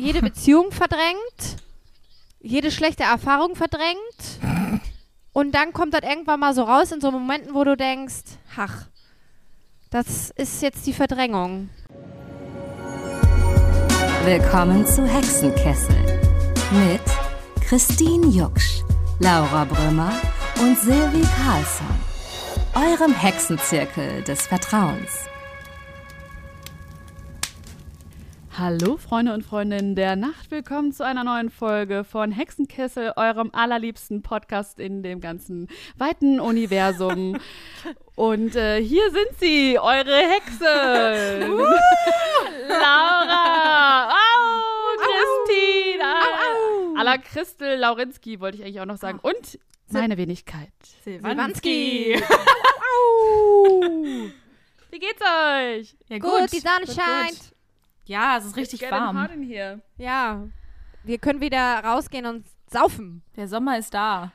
jede Beziehung verdrängt, jede schlechte Erfahrung verdrängt. Und dann kommt das irgendwann mal so raus in so Momenten, wo du denkst, ach, das ist jetzt die Verdrängung. Willkommen zu Hexenkessel mit Christine Jucksch, Laura Brümmer und Silvi Carlsson, eurem Hexenzirkel des Vertrauens. Hallo Freunde und Freundinnen der Nacht, willkommen zu einer neuen Folge von Hexenkessel, eurem allerliebsten Podcast in dem ganzen weiten Universum. und äh, hier sind sie, eure Hexen. Laura, au, Christine, au, Alla Christel Laurinski wollte ich eigentlich auch noch sagen. Und meine Wenigkeit. Silvanski. Wie geht's euch? Ja, Gut, die Sonne Gut, scheint. gut. Ja, es ist richtig Getting warm. hot in here. Ja, wir können wieder rausgehen und saufen. Der Sommer ist da.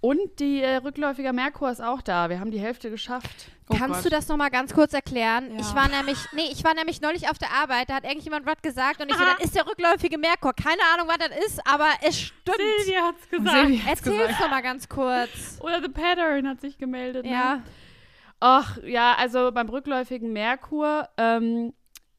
Und die äh, rückläufige Merkur ist auch da. Wir haben die Hälfte geschafft. Oh Kannst Gott. du das nochmal ganz kurz erklären? Ja. Ich war nämlich, nee, ich war nämlich neulich auf der Arbeit, da hat irgendjemand was gesagt und ich so, das ist der rückläufige Merkur. Keine Ahnung, was das ist, aber es stimmt. Silvia hat's gesagt. hat's Erzähl's gesagt. doch mal ganz kurz. Oder The Pattern hat sich gemeldet. Ne? Ja. Ach, ja, also beim rückläufigen Merkur, ähm,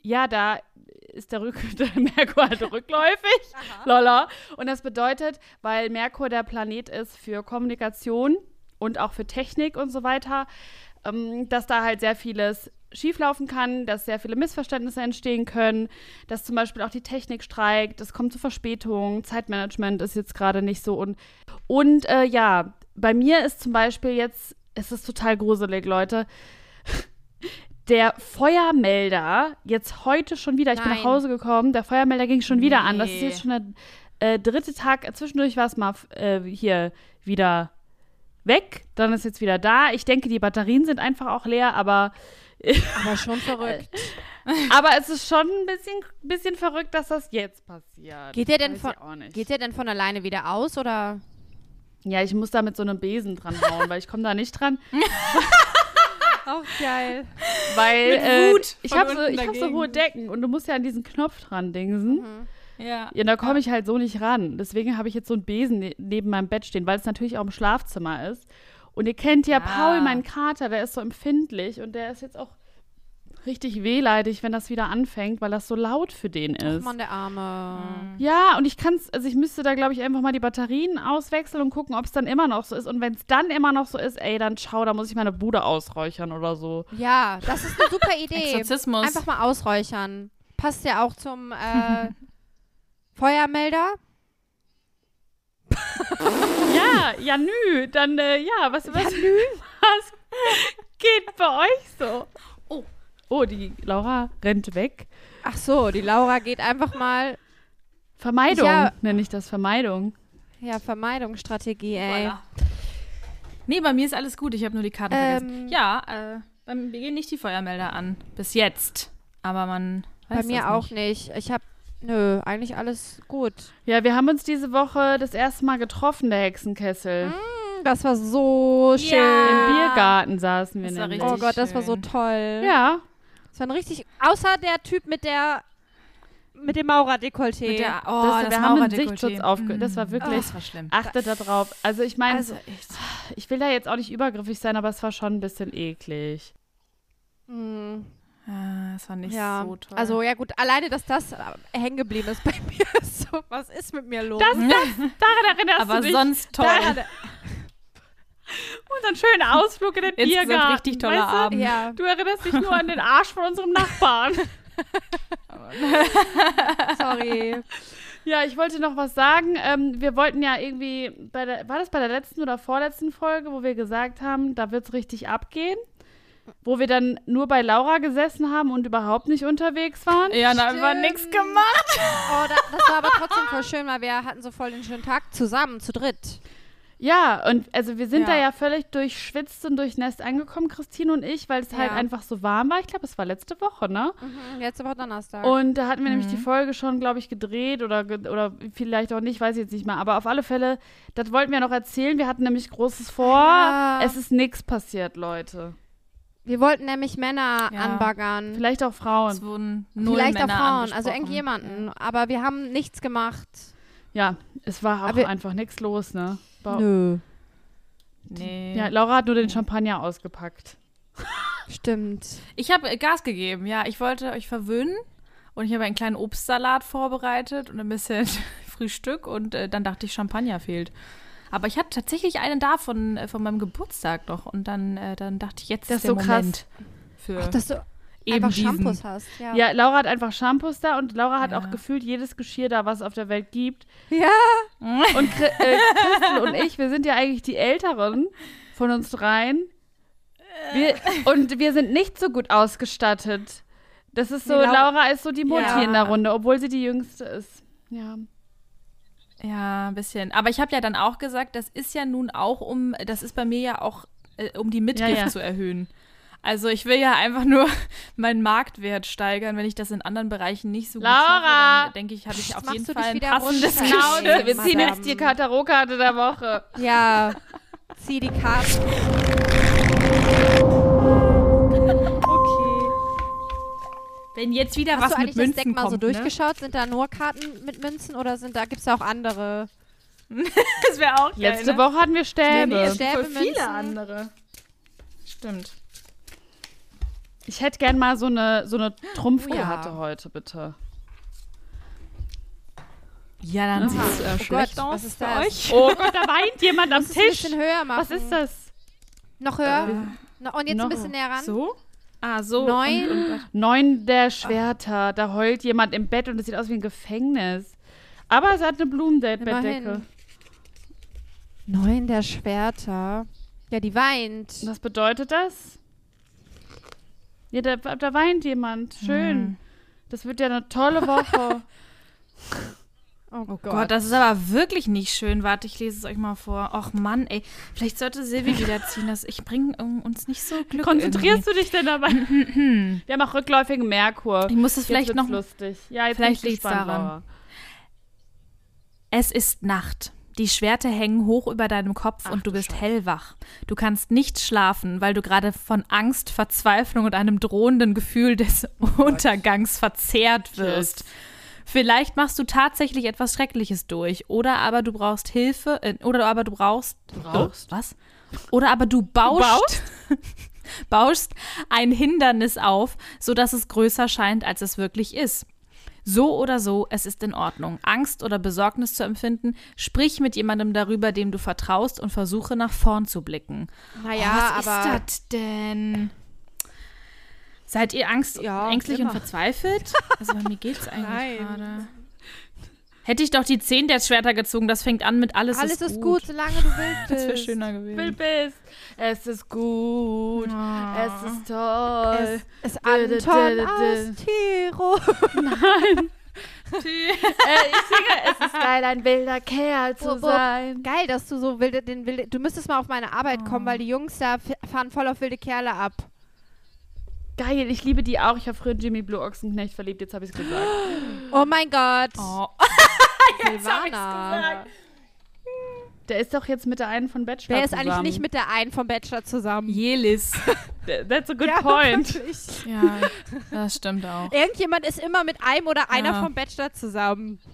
ja, da ist der, Rück der Merkur halt rückläufig. Lolla. Und das bedeutet, weil Merkur der Planet ist für Kommunikation und auch für Technik und so weiter, ähm, dass da halt sehr vieles schieflaufen kann, dass sehr viele Missverständnisse entstehen können, dass zum Beispiel auch die Technik streikt, es kommt zu Verspätungen, Zeitmanagement ist jetzt gerade nicht so und und äh, ja, bei mir ist zum Beispiel jetzt, es ist total gruselig, Leute, der Feuermelder jetzt heute schon wieder, ich bin nach. Hause gekommen, der Feuermelder ging schon wieder an. Das ist Nee. jetzt schon der äh, dritte Tag. Zwischendurch war es mal äh, hier wieder weg, dann ist jetzt wieder da. Ich denke, die Batterien sind einfach auch leer, aber, Aber schon verrückt. aber es ist schon ein bisschen, bisschen verrückt, dass das jetzt passiert. Geht der denn von-. Geht der denn von alleine wieder aus oder? Ja, ich muss da mit so einem Besen dran hauen, weil ich komme da nicht dran. Auch geil. Weil Mit äh, ich habe so, ich hab so hohe Decken und du musst ja an diesen Knopf dran dingsen. Mhm. Ja. Ja, da komme ich halt so nicht ran. Deswegen habe ich jetzt so einen Besen ne neben meinem Bett stehen, weil es natürlich auch im Schlafzimmer ist. Und ihr kennt ja Ja. Paul, meinen Kater, der ist so empfindlich und der ist jetzt auch richtig wehleidig, wenn das wieder anfängt, weil das so laut für den Ach ist. Mann, der Arme. Ja, und ich kann es, also ich müsste da, glaube ich, einfach mal die Batterien auswechseln und gucken, ob es dann immer noch so ist. Und wenn es dann immer noch so ist, ey, dann schau, da muss ich meine Bude ausräuchern oder so. Ja, das ist eine super Idee. Exorzismus. Einfach mal ausräuchern. Passt ja auch zum äh, Feuermelder. Ja, ja, nü, dann, äh, ja, was, was, was geht bei euch so? Oh. Oh, die Laura rennt weg. Ach so, die Laura geht einfach mal. Vermeidung, Ja. nenne ich das, Vermeidung. Ja, Vermeidungsstrategie, ey. Voilà. Nee, bei mir ist alles gut. Ich habe nur die Karten Ähm. vergessen. Ja, äh, bei mir gehen nicht die Feuermelder an. Bis jetzt. Aber man weiß Bei mir das auch nicht. nicht. Ich hab. Nö, eigentlich alles gut. Ja, wir haben uns diese Woche das erste Mal getroffen, der Hexenkessel. Hm, Das war so schön. Im Biergarten saßen wir Das nämlich. Oh Gott, das war so schön. toll. Ja, Das war ein richtig. Außer der Typ mit der. Mit dem Maurer-Dekolleté. Mit der, oh, das, das, wir haben einen. Sichtschutz aufge... Das war Mm. wirklich... Das war schlimm. Achtet da drauf. Also ich meine, Also ich will da jetzt auch nicht übergriffig sein, aber es war schon ein bisschen eklig. Hm, Ah, das war nicht ja. so toll. Also, ja, gut, alleine, dass das äh, hängen geblieben ist bei mir. So, was ist mit mir los? Das, das, daran erinnerst aber du dich. sonst toll. Daran- Unseren schönen Ausflug in den Insgesamt Biergarten. richtig toller weißt du? Abend. ja. Du erinnerst dich nur an den Arsch von unserem Nachbarn. Sorry. Ja, ich wollte noch was sagen. Ähm, wir wollten ja irgendwie, bei der, war das bei der letzten oder vorletzten Folge, wo wir gesagt haben, da wird es richtig abgehen? Wo wir dann nur bei Laura gesessen haben und überhaupt nicht unterwegs waren? Ja, da haben wir nichts gemacht. Oh, da, das war aber trotzdem voll schön, weil wir hatten so voll den schönen Tag zusammen, zu dritt. Ja, und also wir sind Ja. da ja völlig durchschwitzt und durchnässt angekommen, Christine und ich, weil es halt Ja. einfach so warm war. Ich glaube, es war letzte Woche, ne? Mhm, letzte Woche Donnerstag. Und da hatten wir nämlich Mhm. die Folge schon, glaube ich, gedreht oder, oder vielleicht auch nicht, weiß ich jetzt nicht mehr. Aber auf alle Fälle, das wollten wir noch erzählen. Wir hatten nämlich Großes vor. Ja. Es ist nichts passiert, Leute. Wir wollten nämlich Männer Ja. anbaggern. Vielleicht auch Frauen. Es wurden null Vielleicht auch Männer Frauen, also irgendjemanden. Aber wir haben nichts gemacht. Ja, es war auch Aber- einfach nichts los, ne? Ba- Nö. Nee. Ja, Laura hat nur den Champagner ausgepackt. Stimmt. Ich habe Gas gegeben, ja. Ich wollte euch verwöhnen und ich habe einen kleinen Obstsalat vorbereitet und ein bisschen Frühstück und äh, dann dachte ich, Champagner fehlt. Aber ich hatte tatsächlich einen da von, äh, von meinem Geburtstag noch und dann, äh, dann dachte ich, jetzt Das ist der so krass. Moment für Ach, dass du eben einfach diesen. Shampoos hast. Ja. Ja, Laura hat einfach Shampoos da und Laura hat Ja. auch gefühlt jedes Geschirr da, was es auf der Welt gibt. Ja. Und Chri äh, Christel und ich, wir sind ja eigentlich die Älteren von uns dreien. Wir, und wir sind nicht so gut ausgestattet. Das ist so, Nee, Lau- Laura ist so die Mutti Ja. in der Runde, obwohl sie die Jüngste ist. Ja. Ja, ein bisschen. Aber ich habe ja dann auch gesagt, das ist ja nun auch um, das ist bei mir ja auch, äh, um die Mitgift Ja, ja. zu erhöhen. Also ich will ja einfach nur meinen Marktwert steigern. Wenn ich das in anderen Bereichen nicht so gut Laura! schaffe, denke ich, habe ich auf machst jeden du Fall ein wieder passendes Geschirr. wir ziehen jetzt die Katarokarte der Woche. Ja. Zieh die Karten. Wenn jetzt wieder Hast was du mit eigentlich das Münzen Deck mal so kommt, ne? durchgeschaut? Sind da nur Karten mit Münzen oder sind da gibt es auch andere? Das wäre auch geil, Letzte ne? Woche hatten wir Stäbe. Nee, nee, Voll Stäbe, viele Münzen. andere. Stimmt. Ich hätte gern mal so eine, so eine Trumpfkarte ja. heute, bitte. Ja, dann sieht es äh, Oh schlecht Gott, aus was ist für das? euch. Oh Gott, da weint jemand am es ein Tisch. bisschen höher machen. Was ist das? Noch höher? Äh, No, und jetzt noch- ein bisschen näher ran. So? Ah, so. Neun. Und, und, Neun der Schwerter. Da heult jemand im Bett und es sieht aus wie ein Gefängnis. Aber es hat eine Blumenbettdecke. Neun der Schwerter. Ja, die weint. Was bedeutet das? Ja, da, da weint jemand. Schön. Hm. Das wird ja eine tolle Woche. Oh, Oh Gott. das ist aber wirklich nicht schön. Warte, ich lese es euch mal vor. Och Mann, ey. Vielleicht sollte Silvi wiederziehen. Das, ich bringe uns nicht so Glück Konzentrierst du dich denn dabei? Wir haben auch rückläufigen Merkur. irgendwie. Ich muss es vielleicht jetzt noch... lustig. Ja, jetzt vielleicht liegt's gespannt, daran. Laura. Es ist Nacht. Die Schwerter hängen hoch über deinem Kopf und du bist hellwach. Du kannst nicht schlafen, weil du gerade von Angst, Verzweiflung und einem drohenden Gefühl des Untergangs verzehrt wirst. Vielleicht machst du tatsächlich etwas Schreckliches durch oder aber du brauchst Hilfe äh, oder aber du brauchst brauchst? Oh, was? Oder aber du baust baust ein Hindernis auf, so dass es größer scheint, als es wirklich ist. So oder so, es ist in Ordnung. Angst oder Besorgnis zu empfinden, sprich mit jemandem darüber, dem du vertraust und versuche nach vorn zu blicken. Naja, oh, was aber. ist das denn? Seid ihr Angst, Ja, ängstlich immer. und verzweifelt? Also bei mir geht's eigentlich gerade. Hätte ich doch die zehn der Schwerter gezogen, das fängt an mit alles, Alles ist gut, solange du willst. Das wäre schöner Will gewesen. bist. Es ist gut. Oh. Es ist toll. Es ist Anton aus Tiro. äh, ich singe, es ist geil, ein wilder Kerl zu Wupp, wupp. sein. Geil, dass du so wilde, den wilde. Du müsstest mal auf meine Arbeit kommen, weil die Jungs da fahren voll auf wilde Kerle ab. Geil, ich liebe die auch. Ich habe früher Jimmy Blue Ochsenknecht verliebt, jetzt habe ich es gesagt. Oh mein Gott. Oh. Silvana. Der ist doch jetzt mit der einen von Bachelor Wer ist zusammen. eigentlich nicht mit der einen vom Bachelor zusammen? Jelis. Th- That's a good Ja, point. wirklich. Ja, das stimmt auch. Irgendjemand ist immer mit einem oder einer Ja. vom Bachelor zusammen.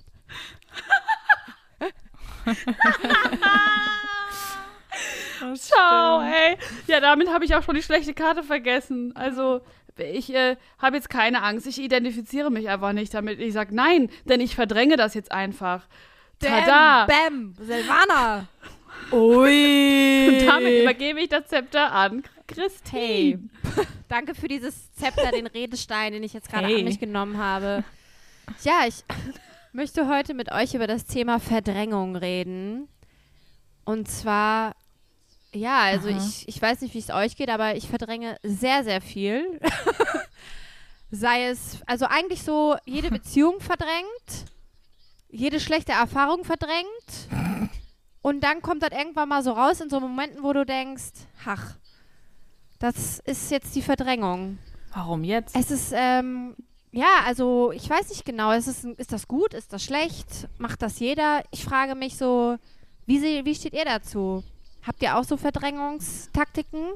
Ciao, ey. Ja, damit habe ich auch schon die schlechte Karte vergessen. Also, ich äh, habe jetzt keine Angst. Ich identifiziere mich einfach nicht damit. Ich sage nein, denn ich verdränge das jetzt einfach. Tada! Bam, Bam, Silvana. Ui. Und damit übergebe ich das Zepter an Christine. Hey. Danke für dieses Zepter, den Redestein, den ich jetzt gerade Hey. an mich genommen habe. Ja, ich möchte heute mit euch über das Thema Verdrängung reden. Und zwar, ja, also Aha. ich, ich weiß nicht, wie es euch geht, aber ich verdränge sehr, sehr viel. Sei es, also eigentlich so jede Beziehung verdrängt, jede schlechte Erfahrung verdrängt. Und dann kommt das irgendwann mal so raus in so Momenten, wo du denkst, ach, das ist jetzt die Verdrängung. Warum jetzt? Es ist, ähm, ja, also ich weiß nicht genau, ist, es, ist das gut, ist das schlecht, macht das jeder? Ich frage mich so, wie, sie, wie steht ihr dazu? Habt ihr auch so Verdrängungstaktiken?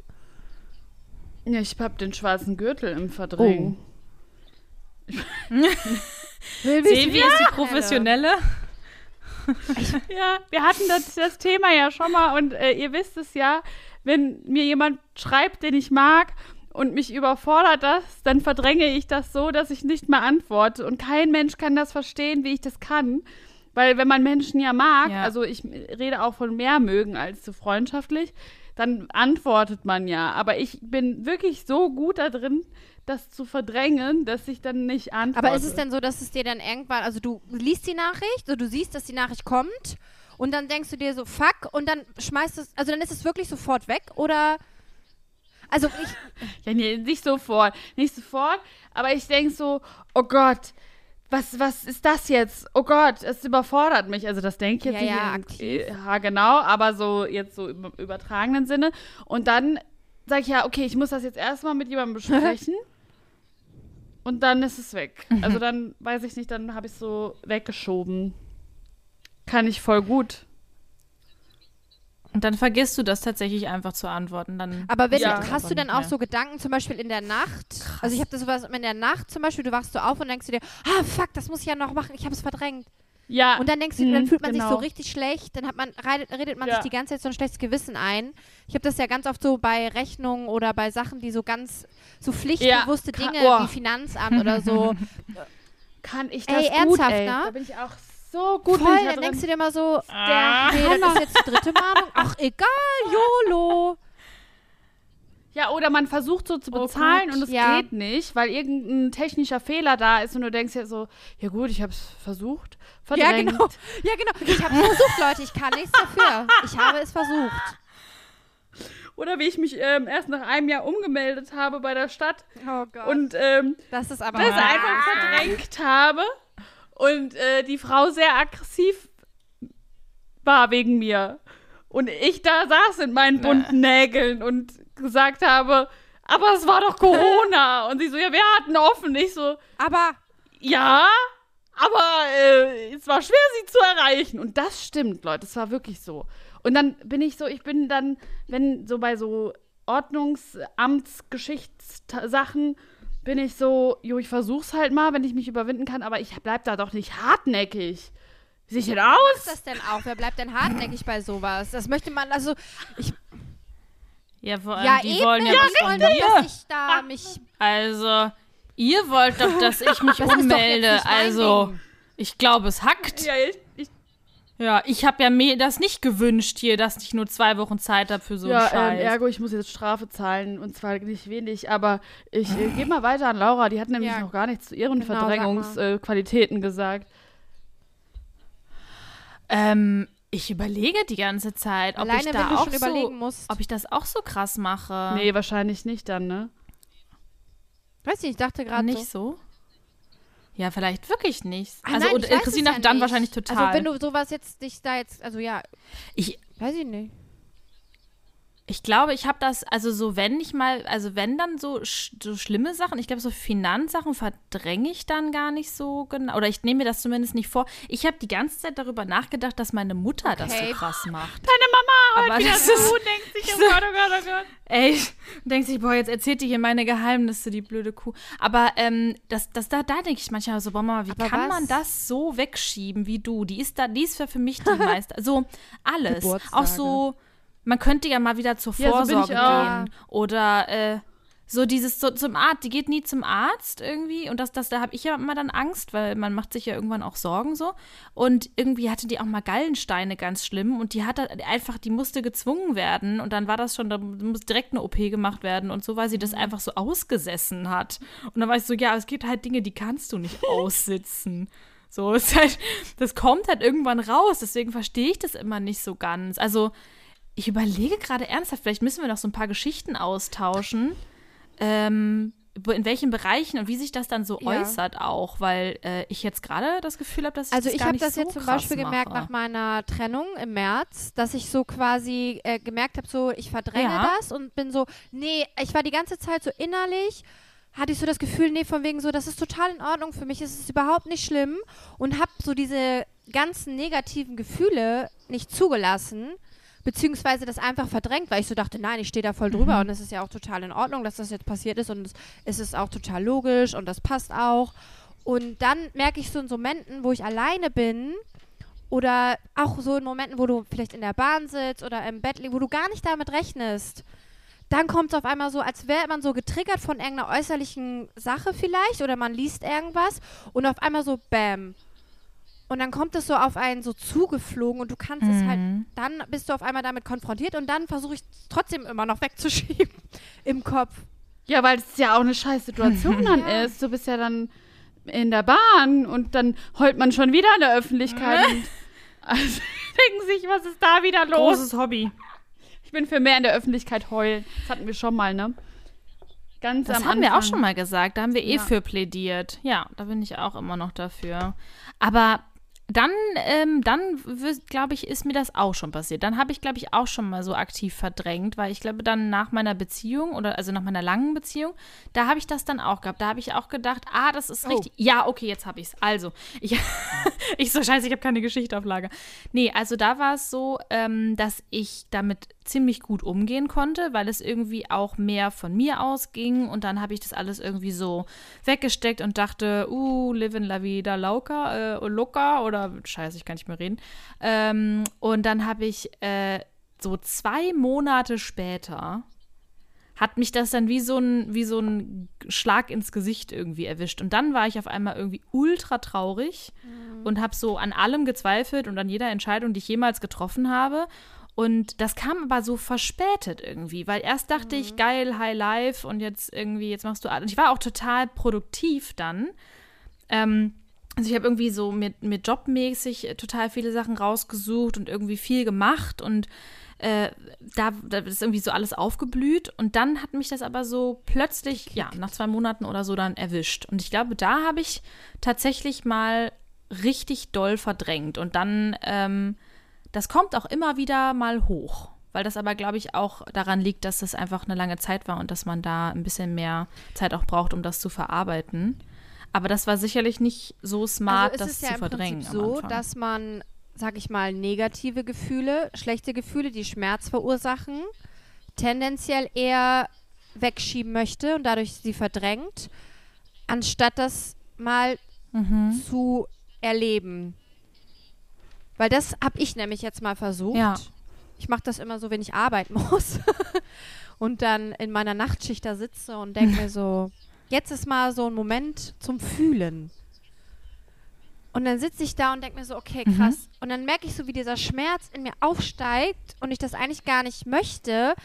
Ja, ich hab den schwarzen Gürtel im Verdrängen. Sevi ist die Professionelle. Ja, wir hatten das, das Thema ja schon mal und äh, ihr wisst es ja, wenn mir jemand schreibt, den ich mag und mich überfordert das, dann verdränge ich das so, dass ich nicht mehr antworte. Und kein Mensch kann das verstehen, wie ich das kann. Weil wenn man Menschen ja mag, Ja. also ich rede auch von mehr mögen als zu freundschaftlich, dann antwortet man ja. Aber ich bin wirklich so gut da drin, das zu verdrängen, dass ich dann nicht antworte. Aber ist es denn so, dass es dir dann irgendwann, also du liest die Nachricht, so du siehst, dass die Nachricht kommt und dann denkst du dir so, fuck, und dann schmeißt es, also dann ist es wirklich sofort weg oder. Also ich, Ja, nee, nicht sofort. Nicht sofort. Aber ich denke so, oh Gott, was, was ist das jetzt? Oh Gott, es überfordert mich. Also das denke ich jetzt Ja, nicht. ja, in-. Ja, genau, aber so jetzt so im übertragenen Sinne. Und dann sage ich ja, okay, ich muss das jetzt erstmal mit jemandem besprechen. und dann ist es weg. Also dann weiß ich nicht, dann habe ich es so weggeschoben. Kann ich voll gut. Und dann vergisst du das tatsächlich einfach zu antworten. Dann aber wenn, Ja. hast du dann auch so Gedanken, zum Beispiel in der Nacht? Also ich habe das sowas in der Nacht zum Beispiel, du wachst so auf und denkst du dir, ah fuck, das muss ich ja noch machen, ich habe es verdrängt. Ja. Und dann denkst du, Mhm, dann fühlt man sich genau. so richtig schlecht, dann hat man, redet, redet man Ja. sich die ganze Zeit so ein schlechtes Gewissen ein. Ich habe das ja ganz oft so bei Rechnungen oder bei Sachen, die so ganz, so pflichtbewusste Ja, Dinge oh. wie Finanzamt oder so. kann ich Ey, das gut, ernsthaft, ey. ne? Da bin ich auch so gut. bin Voll, ich da dann drin. denkst du dir immer so, Ah. der, nee, das ist jetzt die dritte Mahnung. Ach, egal, YOLO. Ja, oder man versucht so zu Oh bezahlen Gott, und es ja. geht nicht, weil irgendein technischer Fehler da ist und du denkst ja so, ja gut, ich hab's versucht, Ja, verdrängt. genau. Ja, genau. Ich habe es versucht, Leute. Ich kann nichts dafür. Ich habe es versucht. Oder wie ich mich ähm, erst nach einem Jahr umgemeldet habe bei der Stadt Oh Gott. und ähm, das ist aber. das einfach verdrängt habe und äh, die Frau sehr aggressiv war wegen mir. Und ich da saß in meinen bunten Nägeln und gesagt habe, aber es war doch Corona. und sie so, ja, wir hatten offen. Ich so, Aber Ja, aber äh, es war schwer, sie zu erreichen. Und das stimmt, Leute. Es war wirklich so. Und dann bin ich so, ich bin dann, wenn so bei so Ordnungsamtsgeschichtssachen, bin ich so, jo, ich versuch's halt mal, wenn ich mich überwinden kann, aber ich bleib da doch nicht hartnäckig. Wie sieht denn was aus? ist das denn auch? Wer bleibt denn hartnäckig bei sowas? Das möchte man, also, ich, Ja, vor allem, ja, die eben, wollen ja, ja, was wollen doch, dass ich da mich, Also, ihr wollt doch, dass ich mich das ummelde. Also, Ding. ich glaube, es hackt. Ja, ich, ich, Ja, ich habe ja mir das nicht gewünscht hier, dass ich nur zwei Wochen Zeit habe für so ja einen ähm, Scheiß. ergo, ich muss jetzt Strafe zahlen und zwar nicht wenig, aber ich äh, gebe mal weiter an Laura. Die hat nämlich Ja. noch gar nichts zu ihren Genau. Verdrängungsqualitäten gesagt. ähm, ich überlege die ganze Zeit, ob alleine ich wenn da du auch schon so, ob ich das auch so krass mache. Nee, wahrscheinlich nicht dann, ne? Weiß nicht, ich dachte gerade nicht so. so. Ja, vielleicht wirklich nicht. Ah, also nein, und Christine ja dann nicht. wahrscheinlich total. Also wenn du sowas jetzt dich da jetzt, also ja, ich, weiß ich nicht. Ich glaube, ich habe das, also so, wenn ich mal, also wenn dann so, so schlimme Sachen, ich glaube, so Finanzsachen verdränge ich dann gar nicht so genau. Oder ich nehme mir das zumindest nicht vor. Ich habe die ganze Zeit darüber nachgedacht, dass meine Mutter das so Okay. krass macht. Deine Mama Aber heute wieder so, ist- denkt sich, oh so- Gott, oh Gott, oh Gott. Ey, denkt sich, boah, jetzt erzählt die hier meine Geheimnisse, die blöde Kuh. Aber ähm, das, das, da, da denke ich manchmal so, boah, Mama, wie Aber kann was? man das so wegschieben wie du? Die ist da, die ist für, für mich die meiste. So alles. Geburtstage. Auch so, man könnte ja mal wieder zur Ja, so Vorsorge gehen. Oder äh, so dieses so, zum Arzt, die geht nie zum Arzt irgendwie. Und das, das, da habe ich ja immer dann Angst, weil man macht sich ja irgendwann auch Sorgen so. Und irgendwie hatte die auch mal Gallensteine ganz schlimm und die hat einfach, die musste gezwungen werden und dann war das schon, da muss direkt eine OP gemacht werden und so, weil sie das einfach so ausgesessen hat. Und dann war ich so, ja, es gibt halt Dinge, die kannst du nicht aussitzen. So, halt, das kommt halt irgendwann raus, deswegen verstehe ich das immer nicht so ganz. Also, ich überlege gerade ernsthaft, vielleicht müssen wir noch so ein paar Geschichten austauschen, ähm, in welchen Bereichen und wie sich das dann so Ja. äußert auch, weil äh, ich jetzt gerade das Gefühl habe, dass ich Also das ich habe das so jetzt zum Beispiel gemerkt mache. nach meiner Trennung im März, dass ich so quasi äh, gemerkt habe, so ich verdränge Ja. das und bin so, nee, ich war die ganze Zeit so innerlich, hatte ich so das Gefühl, nee, von wegen so, das ist total in Ordnung für mich, es ist überhaupt nicht schlimm und habe so diese ganzen negativen Gefühle nicht zugelassen, beziehungsweise das einfach verdrängt, weil ich so dachte, nein, ich stehe da voll drüber und es ist ja auch total in Ordnung, dass das jetzt passiert ist und es, ist auch total logisch und das passt auch. Und dann merke ich so in so Momenten, wo ich alleine bin oder auch so in Momenten, wo du vielleicht in der Bahn sitzt oder im Bett liegst, wo du gar nicht damit rechnest, dann kommt es auf einmal so, als wäre man so getriggert von irgendeiner äußerlichen Sache vielleicht oder man liest irgendwas und auf einmal so Bäm. Und dann kommt es so auf einen so zugeflogen und du kannst es halt, Mhm. dann bist du auf einmal damit konfrontiert und dann versuche ich es trotzdem immer noch wegzuschieben im Kopf. Ja, weil es ja auch eine scheiß Situation dann Ja. ist. Du bist ja dann in der Bahn und dann heult man schon wieder in der Öffentlichkeit. und also, denken sich, was ist da wieder los? Großes Hobby. Ich bin für mehr in der Öffentlichkeit heulen. Das hatten wir schon mal, ne? Ganz Das am haben wir auch Anfang. schon mal gesagt. Da haben wir eh Ja. für plädiert. Ja, da bin ich auch immer noch dafür. Aber dann, ähm, dann glaube ich, ist mir das auch schon passiert. Dann habe ich, glaube ich, auch schon mal so aktiv verdrängt, weil ich glaube, dann nach meiner Beziehung oder also nach meiner langen Beziehung, da habe ich das dann auch gehabt. Da habe ich auch gedacht, ah, das ist Oh. richtig. Ja, okay, jetzt habe ich es. Also, ich, ich so scheiße, ich habe keine Geschichte auf Lager. Nee, also da war es so, ähm, dass ich damit ziemlich gut umgehen konnte, weil es irgendwie auch mehr von mir ausging. Und dann habe ich das alles irgendwie so weggesteckt und dachte, uh, live in la vida loca, äh, loca oder scheiße, ich kann nicht mehr reden. Ähm, und dann habe ich äh, so zwei Monate später hat mich das dann wie so ein wie so ein Schlag ins Gesicht irgendwie erwischt. Und dann war ich auf einmal irgendwie ultra traurig und habe so an allem gezweifelt und an jeder Entscheidung, die ich jemals getroffen habe und das kam aber so verspätet irgendwie, weil erst dachte ich, geil, High Life und jetzt irgendwie, jetzt machst du. Und ich war auch total produktiv dann. Ähm, also ich habe irgendwie so mit, mit jobmäßig äh, total viele Sachen rausgesucht und irgendwie viel gemacht und äh, da, da ist irgendwie so alles aufgeblüht und dann hat mich das aber so plötzlich, ja, nach zwei Monaten oder so dann erwischt. Und ich glaube, da habe ich tatsächlich mal richtig doll verdrängt und dann, ähm, das kommt auch immer wieder mal hoch. Weil das aber, glaube ich, auch daran liegt, dass das einfach eine lange Zeit war und dass man da ein bisschen mehr Zeit auch braucht, um das zu verarbeiten. Aber das war sicherlich nicht so smart, also das ist es ja zu verdrängen. Prinzip am so, dass man, sag ich mal, negative Gefühle, schlechte Gefühle, die Schmerz verursachen, tendenziell eher wegschieben möchte und dadurch sie verdrängt, anstatt das mal Mhm. zu erleben. Weil das habe ich nämlich jetzt mal versucht. Ja. Ich mache das immer so, wenn ich arbeiten muss und dann in meiner Nachtschicht da sitze und denke mir so, jetzt ist mal so ein Moment zum Fühlen. Und dann sitze ich da und denke mir so, okay, Mhm. krass. Und dann merke ich so, wie dieser Schmerz in mir aufsteigt und ich das eigentlich gar nicht möchte.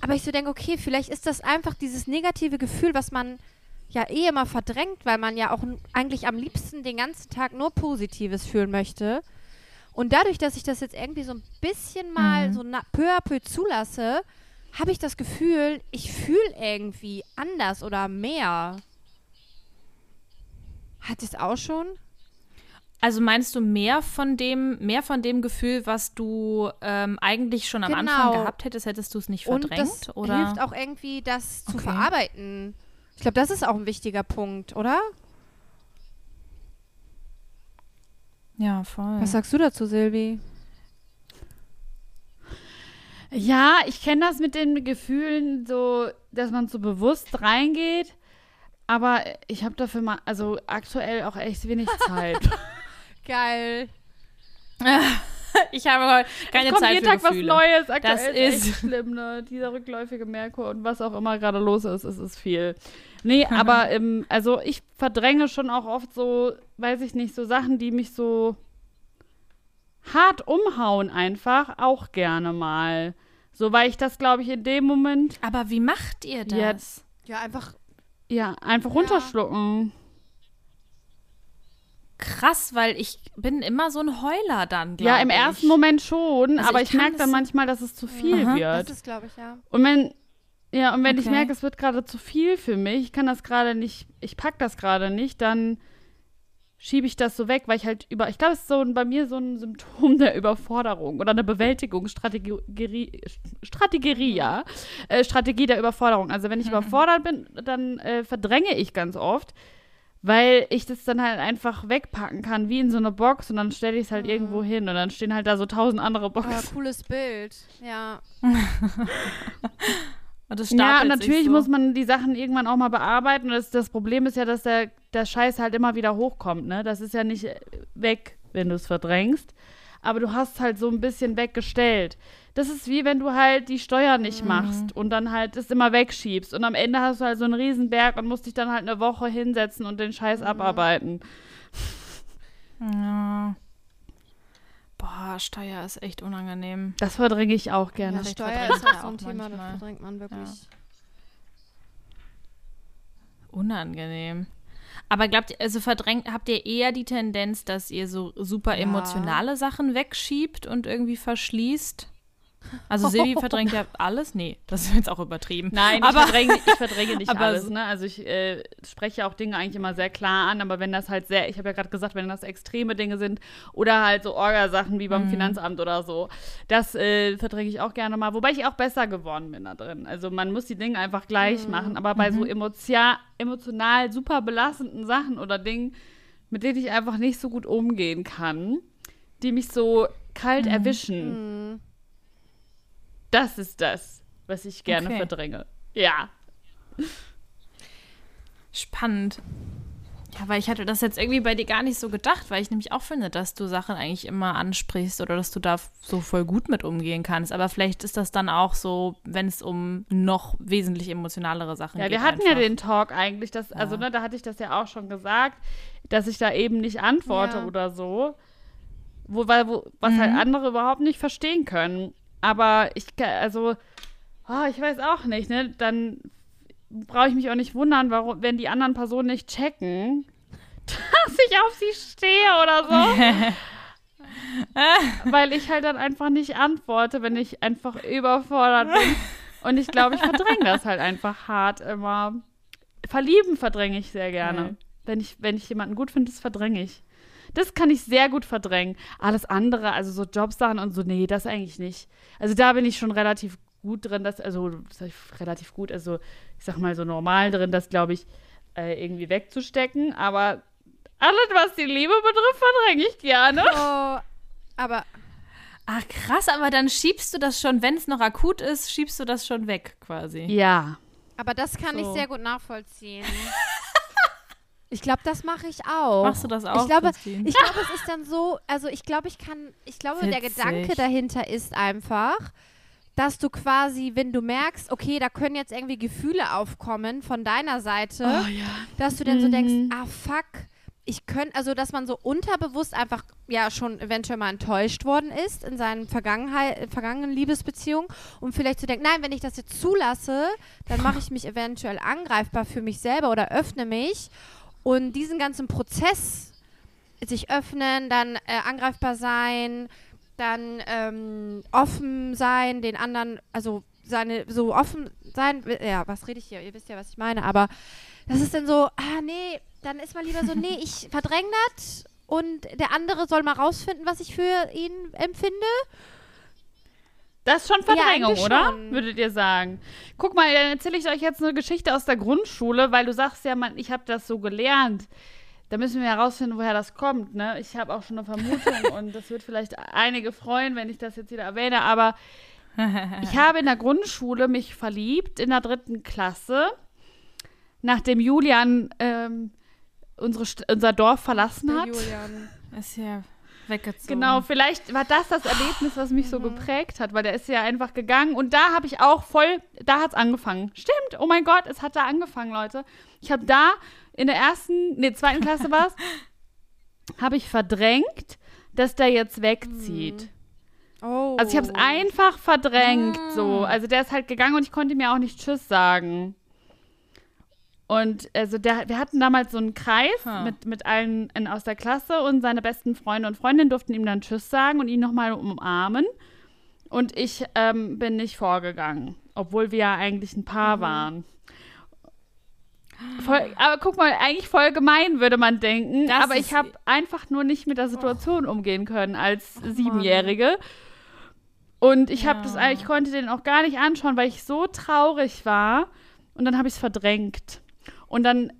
Aber ich so denke, okay, vielleicht ist das einfach dieses negative Gefühl, was man ja eh immer verdrängt, weil man ja auch eigentlich am liebsten den ganzen Tag nur Positives fühlen möchte. Und dadurch, dass ich das jetzt irgendwie so ein bisschen mal Mhm. so peu à peu zulasse, habe ich das Gefühl, ich fühle irgendwie anders oder mehr. Hat es auch schon? Also meinst du mehr von dem, mehr von dem Gefühl, was du ähm, eigentlich schon am Genau. Anfang gehabt hättest, hättest du es nicht Und verdrängt? das oder? hilft auch irgendwie, das zu Okay. verarbeiten. Ich glaube, das ist auch ein wichtiger Punkt, oder? Ja, voll. Was sagst du dazu, Silvi? Ja, ich kenne das mit den Gefühlen, so, dass man so bewusst reingeht. Aber ich habe dafür mal, also aktuell auch echt wenig Zeit. Geil. ich habe heute keine es kommt Zeit jeden für Tag was Gefühle. Neues. Aktuell Das ist echt ist- schlimm, ne? Dieser rückläufige Merkur und was auch immer gerade los ist, es ist viel. Nee, aber ähm, also ich verdränge schon auch oft so, weiß ich nicht, so Sachen, die mich so hart umhauen einfach, auch gerne mal. So, weil ich das, glaube ich, in dem Moment Aber wie macht ihr das? Jetzt. Ja, einfach. Ja, einfach Ja. runterschlucken. Krass, weil ich bin immer so ein Heuler dann. Ja, im ich. ersten Moment schon, Also aber ich ich, merke dann das- manchmal, dass es zu viel Aha. Das wird. ist, glaube ich, ja. Und wenn, ja, und wenn ich Okay. merke, es wird gerade zu viel für mich, ich kann das gerade nicht, ich pack das gerade nicht, dann schiebe ich das so weg, weil ich halt über, ich glaube, es ist so ein, bei mir so ein Symptom der Überforderung oder eine Bewältigungsstrategie, Strategie, ja, äh, Strategie der Überforderung. Also wenn ich Mhm. überfordert bin, dann äh, verdränge ich ganz oft, weil ich das dann halt einfach wegpacken kann, wie in so eine Box und dann stelle ich es halt Mhm. irgendwo hin und dann stehen halt da so tausend andere Aber Boxen. cooles Bild. Ja. Und das Ja, und natürlich so. muss man die Sachen irgendwann auch mal bearbeiten. Und das, das Problem ist ja, dass der, der Scheiß halt immer wieder hochkommt, ne? Das ist ja nicht äh, weg, wenn du es verdrängst. Aber du hast halt so ein bisschen weggestellt. Das ist wie wenn du halt die Steuer nicht machst und dann halt das immer wegschiebst. Und am Ende hast du halt so einen Riesenberg und musst dich dann halt eine Woche hinsetzen und den Scheiß abarbeiten. Ja. Boah, Steuer ist echt unangenehm. Das verdränge ich auch gerne. ja das Steuer ist auch so ein Thema, das verdrängt man wirklich. Unangenehm. Aber glaubt ihr, also verdrängt, habt ihr eher die Tendenz, dass ihr so super Ja. emotionale Sachen wegschiebt und irgendwie verschließt? Also Silvi verdrängt ja alles? Nee, das ist jetzt auch übertrieben. Nein, ich, aber verdränge, ich verdränge nicht aber alles. Ne? Also ich äh, spreche auch Dinge eigentlich immer sehr klar an, aber wenn das halt sehr, ich habe ja gerade gesagt, wenn das extreme Dinge sind oder halt so Orgasachen wie Mhm. beim Finanzamt oder so, das äh, verdränge ich auch gerne mal. Wobei ich auch besser geworden bin da drin. Also man muss die Dinge einfach gleich machen, aber bei Mhm. so emotio emotional super belastenden Sachen oder Dingen, mit denen ich einfach nicht so gut umgehen kann, die mich so kalt Mhm. erwischen, Mhm. Das ist das, was ich gerne Okay. verdränge. Ja. Spannend. Ja, weil ich hatte das jetzt irgendwie bei dir gar nicht so gedacht, weil ich nämlich auch finde, dass du Sachen eigentlich immer ansprichst oder dass du da so voll gut mit umgehen kannst. Aber vielleicht ist das dann auch so, wenn es um noch wesentlich emotionalere Sachen Ja, geht. wir hatten ja einfach. den Talk eigentlich, dass, also Ja. ne, da hatte ich das ja auch schon gesagt, dass ich da eben nicht antworte Ja. oder so. Wo, weil, wo, was Mhm. halt andere überhaupt nicht verstehen können. Aber ich, also, oh, ich weiß auch nicht, ne? Dann brauche ich mich auch nicht wundern, warum, wenn die anderen Personen nicht checken, dass ich auf sie stehe oder so. weil ich halt dann einfach nicht antworte, wenn ich einfach überfordert bin. Und ich glaube, ich verdränge das halt einfach hart immer. Verlieben verdränge ich sehr gerne. Mhm. Wenn, ich, wenn ich jemanden gut finde, das verdränge ich. Das kann ich sehr gut verdrängen. Alles andere, also so Jobsachen und so, nee, das eigentlich nicht. Also da bin ich schon relativ gut drin, das, also das ich relativ gut, also ich sag mal so normal drin, das glaube ich äh, irgendwie wegzustecken. Aber alles, was die Liebe betrifft, verdränge ich gerne. Oh, aber Ach krass, aber dann schiebst du das schon, wenn es noch akut ist, schiebst du das schon weg quasi. Ja. Aber das kann ich So. sehr gut nachvollziehen. ich glaube, das mache ich auch. Machst du das auch? Ich glaube, Christine? ich glaube, es ist dann so, also ich glaube, ich kann, ich glaube, der Witzig. Gedanke dahinter ist einfach, dass du quasi, wenn du merkst, okay, da können jetzt irgendwie Gefühle aufkommen von deiner Seite, Oh ja. dass du dann so Mhm. denkst, ah fuck, ich könnte, also dass man so unterbewusst einfach ja schon eventuell mal enttäuscht worden ist in seinen Vergangenheit, vergangenen Liebesbeziehungen und vielleicht zu denken, nein, wenn ich das jetzt zulasse, dann mache ich mich eventuell angreifbar für mich selber oder öffne mich und diesen ganzen Prozess sich öffnen, dann äh, angreifbar sein, dann ähm, offen sein, den anderen, also seine, so offen sein, ja, was rede ich hier? Ihr wisst ja, was ich meine, aber das ist dann so, ah, nee, dann ist mal lieber so, nee, ich verdränge das und der andere soll mal rausfinden, was ich für ihn empfinde. Das ist schon Verdrängung, eigentlich oder? schon. Würdet ihr sagen. Guck mal, dann erzähle ich euch jetzt eine Geschichte aus der Grundschule, weil du sagst ja, man, ich habe das so gelernt. Da müssen wir herausfinden, woher das kommt. Ne? Ich habe auch schon eine Vermutung und das wird vielleicht einige freuen, wenn ich das jetzt wieder erwähne. Aber ich habe in der Grundschule mich verliebt, in der dritten Klasse, nachdem Julian ähm, unsere, unser Dorf verlassen hat. Julian. Ist ja weggezogen. Genau, vielleicht war das das Erlebnis, was mich so geprägt hat, weil der ist ja einfach gegangen und da habe ich auch voll, da hat es angefangen. Stimmt, oh mein Gott, es hat da angefangen, Leute. Ich habe da in der ersten, nee, zweiten Klasse war es, habe ich verdrängt, dass der jetzt wegzieht. Oh. Also ich habe es einfach verdrängt, so. Also der ist halt gegangen und ich konnte mir auch nicht Tschüss sagen. Und also der, wir hatten damals so einen Kreis Hm. mit, mit allen in, aus der Klasse und seine besten Freunde und Freundinnen durften ihm dann Tschüss sagen und ihn nochmal umarmen. Und ich ähm, bin nicht vorgegangen, obwohl wir ja eigentlich ein Paar waren. Voll, aber guck mal, eigentlich voll gemein, würde man denken. Das aber ich habe einfach nur nicht mit der Situation umgehen können als Siebenjährige. Und ich habe das, ich konnte den auch gar nicht anschauen, weil ich so traurig war. Und dann habe ich es verdrängt. Und dann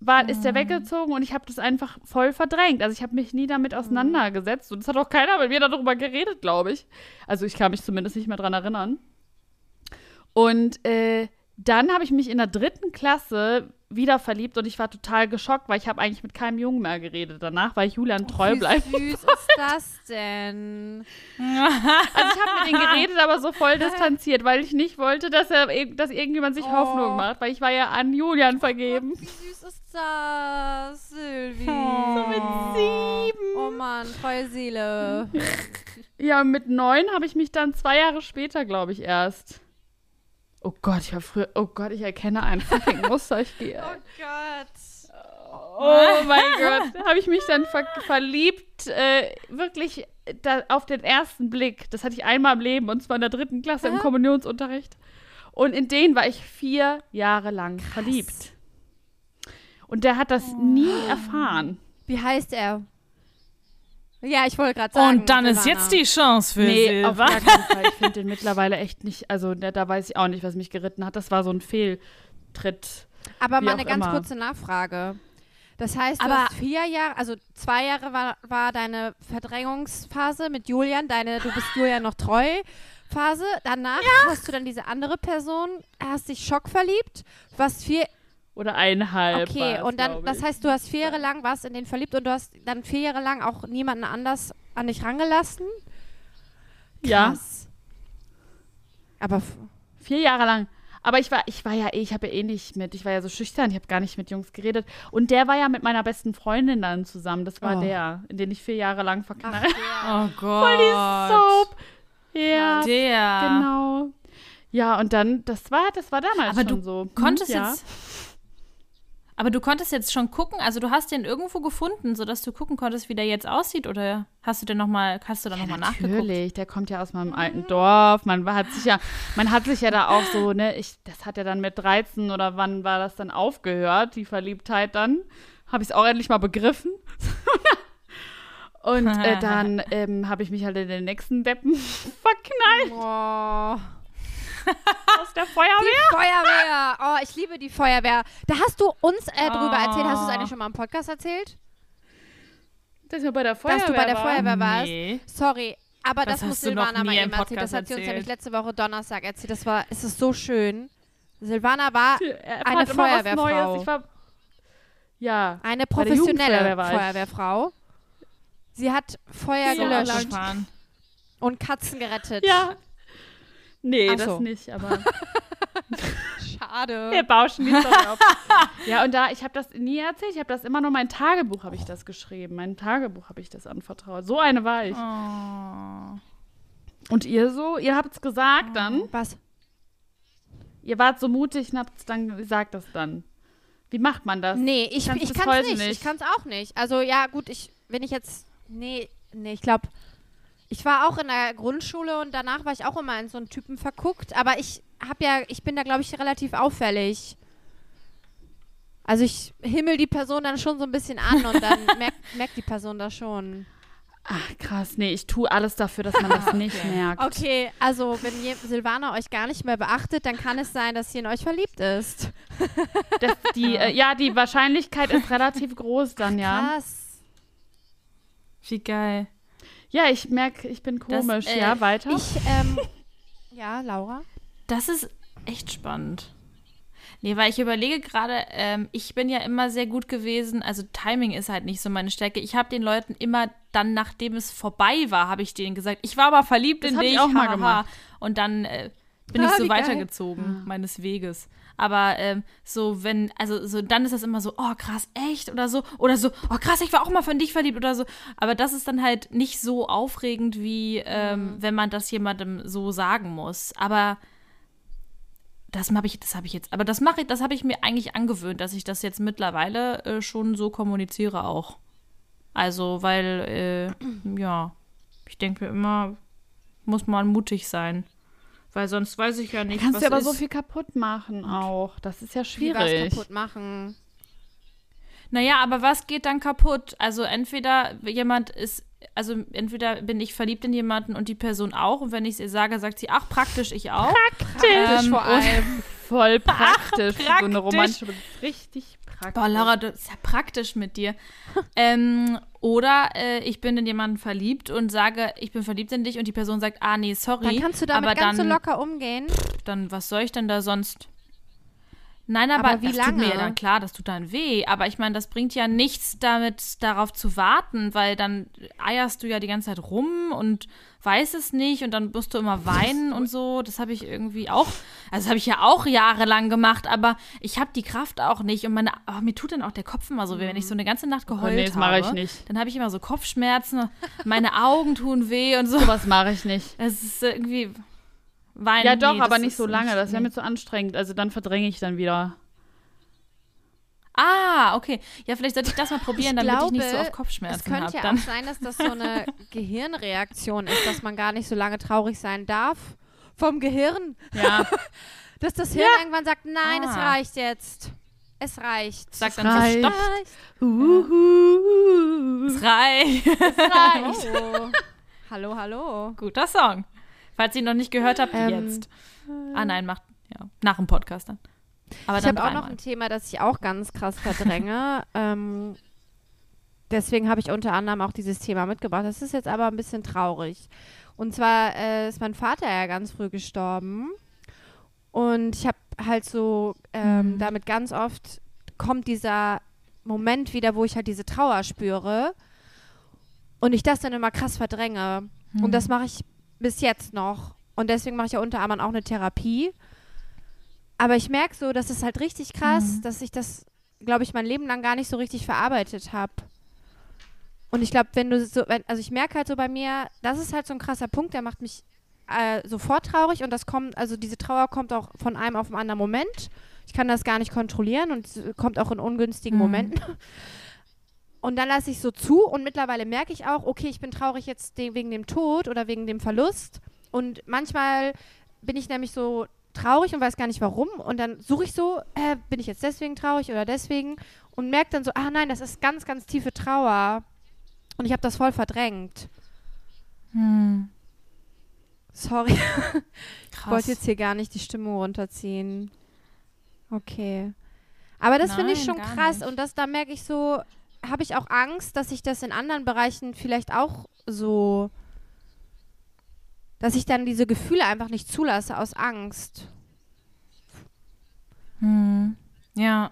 war, ist der weggezogen und ich habe das einfach voll verdrängt. Also ich habe mich nie damit auseinandergesetzt und es hat auch keiner mit mir darüber geredet, glaube ich. Also ich kann mich zumindest nicht mehr dran erinnern. Und äh, dann habe ich mich in der dritten Klasse wieder verliebt und ich war total geschockt, weil ich habe eigentlich mit keinem Jungen mehr geredet danach, weil ich Julian treu Wie bleibe. süß ist das denn? Also ich habe mit ihm geredet, aber so voll distanziert, weil ich nicht wollte, dass er, dass irgendjemand sich Oh. Hoffnung macht, weil ich war ja an Julian vergeben. Wie süß ist das, Silvi? Oh. Sieben. Oh Mann, treue Seele. Ja, mit neun habe ich mich dann zwei Jahre später, glaube ich, erst. Oh Gott, ich war früher. Oh Gott, ich erkenne ein fucking Muster. Ich gehe. Gott. Oh mein Gott. Habe ich mich dann ver verliebt, äh, wirklich da, auf den ersten Blick. Das hatte ich einmal im Leben und zwar in der dritten Klasse im Kommunionsunterricht. Und in den war ich vier Jahre lang verliebt. Und der hat das nie erfahren. Wie heißt er? Ja, ich wollte gerade sagen. Und dann ist Silvana. jetzt die Chance für Nee, auf Silva. gar keinen Fall. Ich finde den mittlerweile echt nicht, also da, da weiß ich auch nicht, was mich geritten hat. Das war so ein Fehltritt. Aber mal eine ganz immer. kurze Nachfrage. Das heißt, du Aber- hast vier Jahre, also zwei Jahre war, war deine Verdrängungsphase mit Julian, deine Du bist Julian noch treu Phase. Danach hast du dann diese andere Person, hast dich schockverliebt, warst vier, Oder eineinhalb. okay, war's, und dann, das heißt, du hast vier Jahre lang warst in den verliebt und du hast dann vier Jahre lang auch niemanden anders an dich rangelassen? Ja, Krass. Aber f- vier Jahre lang. Aber ich war, ich war ja eh, ich habe ja eh nicht mit, ich war ja so schüchtern, ich habe gar nicht mit Jungs geredet. Und der war ja mit meiner besten Freundin dann zusammen. Das war Oh. der, in den ich vier Jahre lang verknallt. Oh Gott. Soap. Ja, Der. genau. Ja, und dann, das war, das war damals Aber schon du so. Hm, konntest ja. jetzt. Aber du konntest jetzt schon gucken, also du hast den irgendwo gefunden, sodass du gucken konntest, wie der jetzt aussieht, oder hast du denn noch mal, hast du da noch mal nachgeguckt? Natürlich, der kommt ja aus meinem alten Dorf. Man hat sich ja, man hat sich ja da auch so, ne, ich, das hat ja dann mit 13 oder wann war das dann aufgehört, die Verliebtheit dann. Habe ich es auch endlich mal begriffen. Und äh, dann ähm, habe ich mich halt in den nächsten Deppen verknallt oh. Aus der Feuerwehr. Feuerwehr. Oh, ich liebe die Feuerwehr. Da hast du uns äh, drüber Oh. erzählt. Hast du es eigentlich schon mal im Podcast erzählt? Dass wir bei der Feuerwehr Dass du bei der. Feuerwehr warst? Nee. Sorry. Aber Das das, muss Silvana mal eben erzählen. Das hat sie uns nämlich letzte Woche Donnerstag erzählt. Das war, es ist so schön. Silvana war Eine Feuerwehrfrau. War, ja, eine professionelle war. Feuerwehrfrau. Sie hat Feuer So gelöscht und Katzen gerettet. ja. Nee, Ach so. das nicht, aber Schade. wir bauschen die Story auf. Ja, und da, ich habe das nie erzählt, ich habe das immer nur mein Tagebuch habe ich das geschrieben. Mein Tagebuch habe ich das anvertraut. So eine war ich. Oh. Und ihr so, ihr habt es gesagt dann, Was? ihr wart so mutig und habt es dann gesagt das dann. Wie macht man das? Nee, ich, ich kann es nicht. nicht. Ich kann es auch nicht. Also ja, gut, ich, wenn ich jetzt, nee, nee, ich glaube, ich war auch in der Grundschule und danach war ich auch immer in so einen Typen verguckt, aber ich habe ja, ich bin da, glaube ich, relativ auffällig. Also ich himmel die Person dann schon so ein bisschen an und dann merkt, merkt die Person das schon. Ach, krass, nee, ich tue alles dafür, dass man das nicht merkt. Okay, also wenn Silvana euch gar nicht mehr beachtet, dann kann es sein, dass sie in euch verliebt ist. Das, die, äh, ja, die Wahrscheinlichkeit ist relativ groß dann, ja. Krass. Wie geil. Ja, ich merke, ich bin Das, komisch. äh, ja, weiter. Ich, ähm, ja, Laura? Das ist echt spannend. Nee, weil ich überlege gerade, ähm, ich bin ja immer sehr gut gewesen, also Timing ist halt nicht so meine Stärke. Ich habe den Leuten immer dann, nachdem es vorbei war, habe ich denen gesagt, ich war aber verliebt Das in hab ich dich. auch mal gemacht. Und dann äh, bin Ah, ich so wie geil. weitergezogen, meines Weges. Aber ähm, so, wenn, also so, dann ist das immer so, oh krass, echt oder so. Oder so, oh krass, ich war auch mal von dich verliebt oder so. Aber das ist dann halt nicht so aufregend, wie ähm, wenn man das jemandem so sagen muss. Aber das habe ich, das habe ich jetzt, aber das mache ich, das habe ich mir eigentlich angewöhnt, dass ich das jetzt mittlerweile äh, schon so kommuniziere auch. Also, weil, äh, ja, ich denke mir immer, muss man mutig sein. Weil sonst weiß ich ja nicht, Kannst was du aber ist. so viel kaputt machen auch. Das ist ja Wie was schwierig. kaputt machen. Naja, aber was geht dann kaputt? Also entweder jemand ist, also entweder bin ich verliebt in jemanden und die Person auch und wenn ich es ihr sage, sagt sie, ach praktisch, ich auch. Praktisch Ähm, vor allem. Voll praktisch. So eine praktisch. romantische, richtig praktisch. Boah, Laura, das ist ja praktisch mit dir. ähm, oder äh, ich bin in jemanden verliebt und sage, ich bin verliebt in dich und die Person sagt, ah nee, sorry. Dann kannst du damit aber ganz dann, so locker umgehen. Dann, was soll ich denn da sonst? Nein, aber, Aber wie das tut mir ja lange? dann klar, das tut dann weh. Aber ich meine, das bringt ja nichts damit, darauf zu warten, weil dann eierst du ja die ganze Zeit rum und weißt es nicht und dann musst du immer weinen und so. Das habe ich irgendwie auch, also das habe ich ja auch jahrelang gemacht, aber ich habe die Kraft auch nicht und meine, oh, mir tut dann auch der Kopf immer so weh, wenn ich so eine ganze Nacht geheult nee, das habe. mache ich nicht. Dann habe ich immer so Kopfschmerzen, meine Augen tun weh und so. Sowas mache ich nicht. Es ist irgendwie weinen. Ja, doch, nee, aber nicht so lange. Das wäre nee. mir zu anstrengend. Also dann verdränge ich dann wieder. Ah, okay. Ja, vielleicht sollte ich das mal probieren, Ich damit ich nicht so glaube, oft Kopfschmerzen Es könnte habe. ja Dann. auch sein, dass das so eine Gehirnreaktion ist, dass man gar nicht so lange traurig sein darf vom Gehirn. Ja, Dass das Hirn irgendwann sagt, nein, es Ah. reicht jetzt. Es reicht. Sag es dann reicht. so, stopp, reicht. es reicht. reicht. Oh. hallo, hallo. Guter Song. Falls ihr ihn noch nicht gehört habt, Ähm, jetzt. Ah nein, macht, ja, nach dem Podcast dann. Aber Ich habe auch noch ein Thema, das ich auch ganz krass verdränge. ähm, deswegen habe ich unter anderem auch dieses Thema mitgebracht. Das ist jetzt aber ein bisschen traurig. Und zwar äh, ist mein Vater ja ganz früh gestorben. Und ich habe halt so ähm, Mhm. damit ganz oft kommt dieser Moment wieder, wo ich halt diese Trauer spüre. Und ich das dann immer krass verdränge. Mhm. Und das mache ich bis jetzt noch. Und deswegen mache ich ja unter anderem auch eine Therapie. Aber ich merke so, das ist halt richtig krass, Mhm. dass ich das, glaube ich, mein Leben lang gar nicht so richtig verarbeitet habe. Und ich glaube, wenn du so, wenn, also ich merke halt so bei mir, das ist halt so ein krasser Punkt, der macht mich äh, sofort traurig und das kommt, also diese Trauer kommt auch von einem auf den anderen Moment. Ich kann das gar nicht kontrollieren und kommt auch in ungünstigen Mhm. Momenten. Und dann lasse ich so zu und mittlerweile merke ich auch, okay, ich bin traurig jetzt wegen dem Tod oder wegen dem Verlust. Und manchmal bin ich nämlich so traurig und weiß gar nicht warum. Und dann suche ich so, äh, bin ich jetzt deswegen traurig oder deswegen? Und merke dann so, ah nein, das ist ganz, ganz tiefe Trauer. Und ich habe das voll verdrängt. Hm, Sorry, ich krass. wollte jetzt hier gar nicht die Stimmung runterziehen. Okay. Aber das finde ich schon krass. nicht. Und das, da merke ich so, habe ich auch Angst, dass ich das in anderen Bereichen vielleicht auch so, dass ich dann diese Gefühle einfach nicht zulasse aus Angst. Hm. Ja,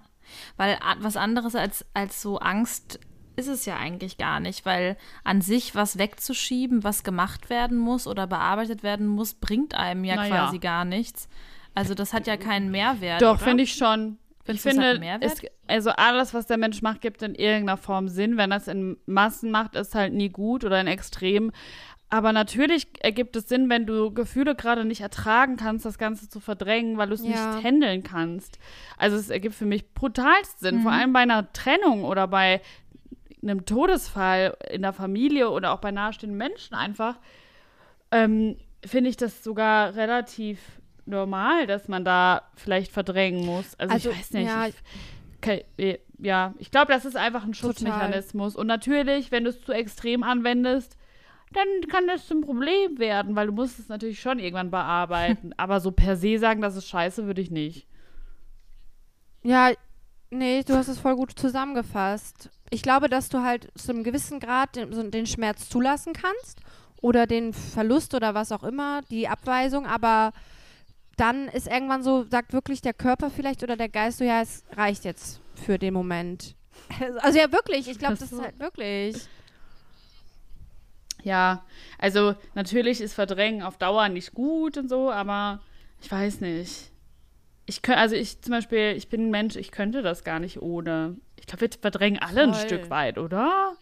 weil was anderes als, als so Angst ist es ja eigentlich gar nicht, weil an sich was wegzuschieben, was gemacht werden muss oder bearbeitet werden muss, bringt einem ja Na ja. quasi gar nichts. Also das hat ja keinen Mehrwert. Doch, finde ich schon. Findest ich finde, es, also alles, was der Mensch macht, gibt in irgendeiner Form Sinn. Wenn er es in Massen macht, ist halt nie gut oder in Extrem. Aber natürlich ergibt es Sinn, wenn du Gefühle gerade nicht ertragen kannst, das Ganze zu verdrängen, weil du es Ja. nicht handeln kannst. Also es ergibt für mich brutalst Sinn, Mhm. vor allem bei einer Trennung oder bei einem Todesfall in der Familie oder auch bei nahestehenden Menschen einfach, ähm, finde ich das sogar relativ normal, dass man da vielleicht verdrängen muss. Also, Also, ich weiß nicht. ja. ich, ke- eh, ja, ich glaube, das ist einfach ein Schutzmechanismus. Und natürlich, wenn du es zu extrem anwendest, dann kann das zum Problem werden, weil du musst es natürlich schon irgendwann bearbeiten. Aber so per se sagen, das ist scheiße, würde ich nicht. Ja, nee, du hast es voll gut zusammengefasst. Ich glaube, dass du halt zu einem gewissen Grad den, den Schmerz zulassen kannst oder den Verlust oder was auch immer, die Abweisung, aber dann ist irgendwann so, sagt wirklich der Körper vielleicht oder der Geist so, ja, es reicht jetzt für den Moment. Also ja, wirklich, ich glaube, das ist halt wirklich. Ja, also natürlich ist Verdrängen auf Dauer nicht gut und so, aber ich weiß nicht. Ich könnte, also ich zum Beispiel, ich bin ein Mensch, ich könnte das gar nicht ohne. Ich glaube, wir verdrängen alle ein Voll. Stück weit, oder?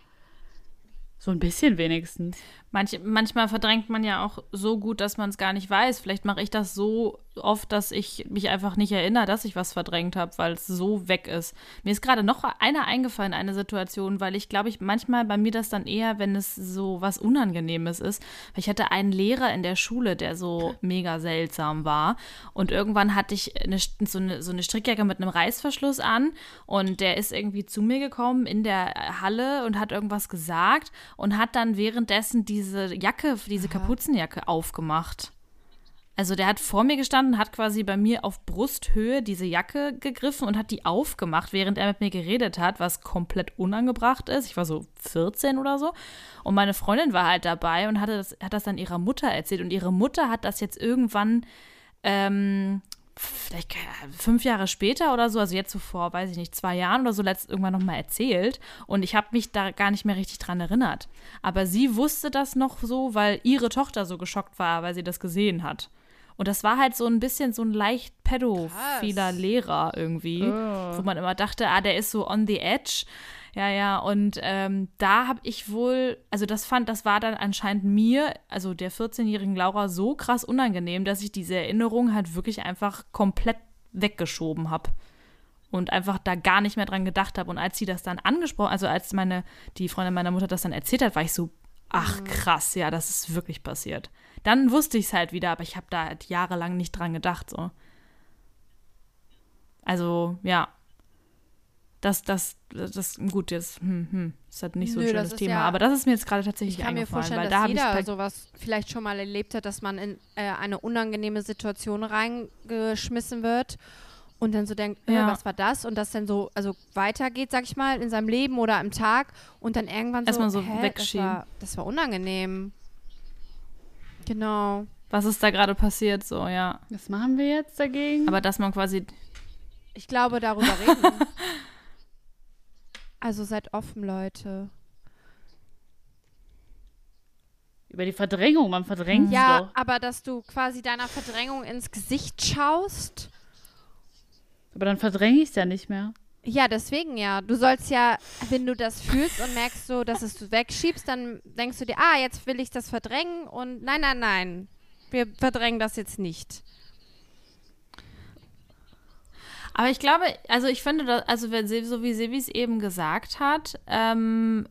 So ein bisschen wenigstens. Manch, manchmal verdrängt man ja auch so gut, dass man es gar nicht weiß. Vielleicht mache ich das so oft, dass ich mich einfach nicht erinnere, dass ich was verdrängt habe, weil es so weg ist. Mir ist gerade noch einer eingefallen, eine Situation, weil ich glaube, ich manchmal bei mir das dann eher, wenn es so was Unangenehmes ist. Weil ich hatte einen Lehrer in der Schule, der so mega seltsam war. Und irgendwann hatte ich eine, so, eine, so eine Strickjacke mit einem Reißverschluss an und der ist irgendwie zu mir gekommen in der Halle und hat irgendwas gesagt und hat dann währenddessen diese Jacke, diese Kapuzenjacke aufgemacht. Also der hat vor mir gestanden, hat quasi bei mir auf Brusthöhe diese Jacke gegriffen und hat die aufgemacht, während er mit mir geredet hat, was komplett unangebracht ist. Ich war so 14 oder so. Und meine Freundin war halt dabei und hatte das, hat das dann ihrer Mutter erzählt. Und ihre Mutter hat das jetzt irgendwann ähm, vielleicht fünf Jahre später oder so, also jetzt so vor, weiß ich nicht, zwei Jahren oder so, letzt irgendwann nochmal erzählt. Und ich habe mich da gar nicht mehr richtig dran erinnert. Aber sie wusste das noch so, weil ihre Tochter so geschockt war, weil sie das gesehen hat. Und das war halt so ein bisschen so ein leicht pädophiler Krass. Lehrer irgendwie, Oh. wo man immer dachte, ah, der ist so on the edge. Ja, ja, und ähm, da habe ich wohl, also das fand, das war dann anscheinend mir, also der 14-jährigen Laura, so krass unangenehm, dass ich diese Erinnerung halt wirklich einfach komplett weggeschoben habe und einfach da gar nicht mehr dran gedacht habe. Und als sie das dann angesprochen, also als meine, die Freundin meiner Mutter das dann erzählt hat, war ich so, ach krass, ja, das ist wirklich passiert. Dann wusste ich es halt wieder, aber ich habe da halt jahrelang nicht dran gedacht, so. Also, ja. Das, das, das, gut, jetzt, hm, hm, ist halt nicht so ein Nö, schönes das Thema, ja- aber das ist mir jetzt gerade tatsächlich Ich kann mir eingefallen, vorstellen, weil dass da habe ich jeder bei- sowas vielleicht schon mal erlebt hat, dass man in äh, eine unangenehme Situation reingeschmissen wird und dann so denkt, äh, Ja. was war das? Und das dann so, also weitergeht, sag ich mal, in seinem Leben oder im Tag und dann irgendwann so, Erstmal so hä, das wegschieben. war, das war unangenehm. Genau. was ist da gerade passiert, so, ja. Was machen wir jetzt dagegen? Aber dass man quasi, Ich glaube, darüber reden. also seid offen, Leute. Über die Verdrängung, man verdrängt Ja, doch. aber dass du quasi deiner Verdrängung ins Gesicht schaust. Aber dann verdränge ich es ja nicht mehr. Ja, deswegen ja. Du sollst ja, wenn du das fühlst und merkst so, dass es du wegschiebst, dann denkst du dir, ah, jetzt will ich das verdrängen und nein, nein, nein. Wir verdrängen das jetzt nicht. Aber ich glaube, also ich finde, dass, also so wie Silvi es eben gesagt hat, ähm,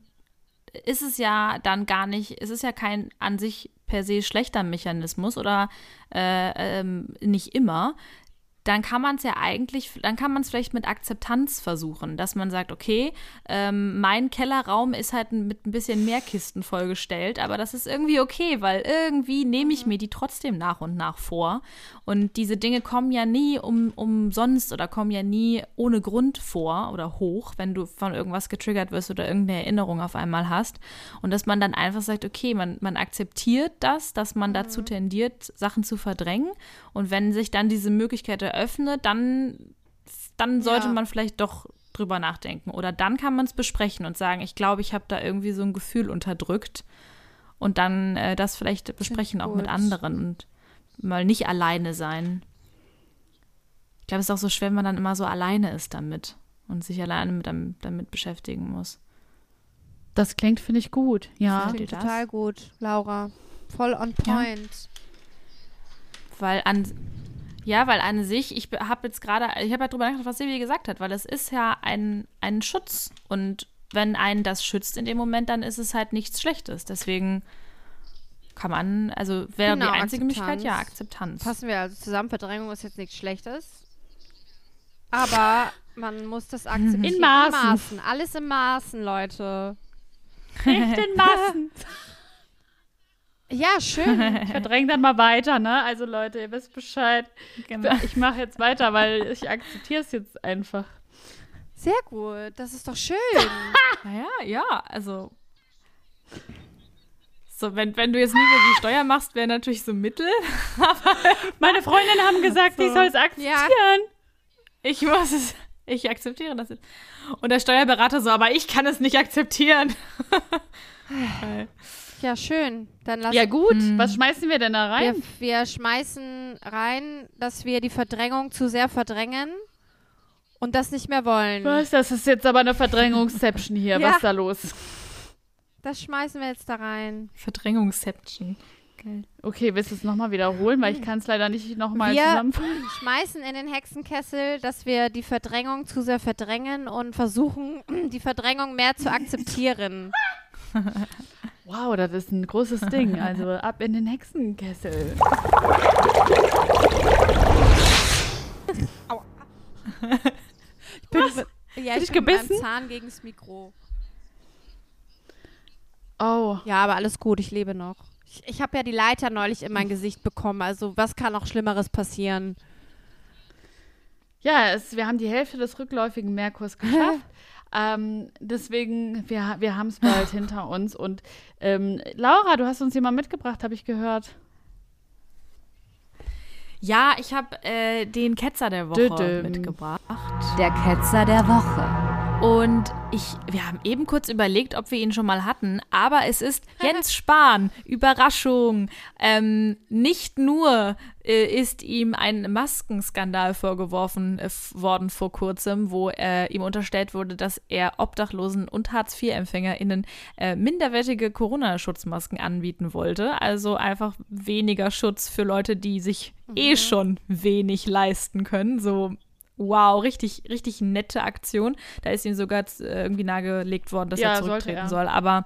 ist es ja dann gar nicht, es ist ja kein an sich per se schlechter Mechanismus oder äh, ähm, nicht immer. Dann kann man es ja eigentlich, dann kann man es vielleicht mit Akzeptanz versuchen, dass man sagt, okay, ähm, mein Kellerraum ist halt mit ein bisschen mehr Kisten vollgestellt, aber das ist irgendwie okay, weil irgendwie nehme ich mir die trotzdem nach und nach vor. Und diese Dinge kommen ja nie um, umsonst oder kommen ja nie ohne Grund vor oder hoch, wenn du von irgendwas getriggert wirst oder irgendeine Erinnerung auf einmal hast. Und dass man dann einfach sagt, okay, man, man akzeptiert das, dass man dazu tendiert, Sachen zu verdrängen. Und wenn sich dann diese Möglichkeit eröffnet, dann, dann sollte Ja. man vielleicht doch drüber nachdenken. Oder dann kann man es besprechen und sagen, ich glaube, ich habe da irgendwie so ein Gefühl unterdrückt. Und dann äh, das vielleicht besprechen, auch mit anderen und mal nicht alleine sein. Ich glaube, es ist auch so schwer, wenn man dann immer so alleine ist damit und sich alleine mit, damit, beschäftigen muss. Das klingt, finde ich, gut. Ja. Findet Klingt ihr das? total gut, Laura. Voll on Ja. point. Weil an, ja, weil an sich, ich habe jetzt gerade, ich habe halt drüber nachgedacht, was Silvia gesagt hat, weil es ist ja ein, ein Schutz. Und wenn einen das schützt in dem Moment, dann ist es halt nichts Schlechtes. Deswegen kann man, also wäre Genau, die einzige Möglichkeit, Akzeptanz. ja, Akzeptanz. Fassen wir also zusammen, Verdrängung ist jetzt nichts Schlechtes. Aber man muss das akzeptieren. In Maßen. In Maßen. Alles im Maßen, Leute. Nicht in Massen. Ja, schön. Ich verdränge dann mal weiter, ne? Also Leute, ihr wisst Bescheid. Genau. Ich mache jetzt weiter, weil ich akzeptiere es jetzt einfach. Sehr gut. Das ist doch schön. Naja, ja, also. So, wenn, wenn du jetzt nie wieder die Steuer machst, wäre natürlich so Mittel. Meine Freundinnen haben gesagt, ich So. soll es akzeptieren. Ich muss es. Ich akzeptiere das jetzt. Und der Steuerberater so, aber ich kann es nicht akzeptieren. Ja, schön. Dann lass Ja gut, Hm. was schmeißen wir denn da wir, rein? wir schmeißen rein, dass wir die Verdrängung zu sehr verdrängen und das nicht mehr wollen. Was? Das ist jetzt aber eine Verdrängungsception hier. Ja. Was ist da los? Das schmeißen wir jetzt da rein. Verdrängungsception. Geil. Okay, willst du es nochmal wiederholen? Weil ich kann es leider nicht nochmal Wir- zusammenfassen. Schmeißen in den Hexenkessel, dass wir die Verdrängung zu sehr verdrängen und versuchen, die Verdrängung mehr zu akzeptieren. Wow, das ist ein großes Ding. Also ab in den Hexenkessel. Ich bin mit, ja, ich ich bin mit meinem gebissen? Zahn gegen das Mikro. Oh. Ja, aber alles gut, ich lebe noch. Ich, ich habe ja die Leiter neulich in mein Gesicht bekommen, also was kann noch Schlimmeres passieren? Ja, es, wir haben die Hälfte des rückläufigen Merkurs geschafft. Ähm, deswegen, wir, wir haben es bald hinter uns. Und ähm, Laura, du hast uns jemand mitgebracht, habe ich gehört. Ja, ich habe äh, den Ketzer der Woche Düdüm. mitgebracht. Der Ketzer der Woche. Und ich, wir haben eben kurz überlegt, ob wir ihn schon mal hatten, aber es ist Jens Spahn. Überraschung. Ähm, nicht nur äh, ist ihm ein Maskenskandal vorgeworfen äh, worden vor kurzem, wo äh, ihm unterstellt wurde, dass er Obdachlosen und Hartz-IV-EmpfängerInnen äh, minderwertige Corona-Schutzmasken anbieten wollte. Also einfach weniger Schutz für Leute, die sich eh schon wenig leisten können. So Wow, richtig, richtig nette Aktion. Da ist ihm sogar äh, irgendwie nahegelegt worden, dass Ja, er zurücktreten er. soll. Aber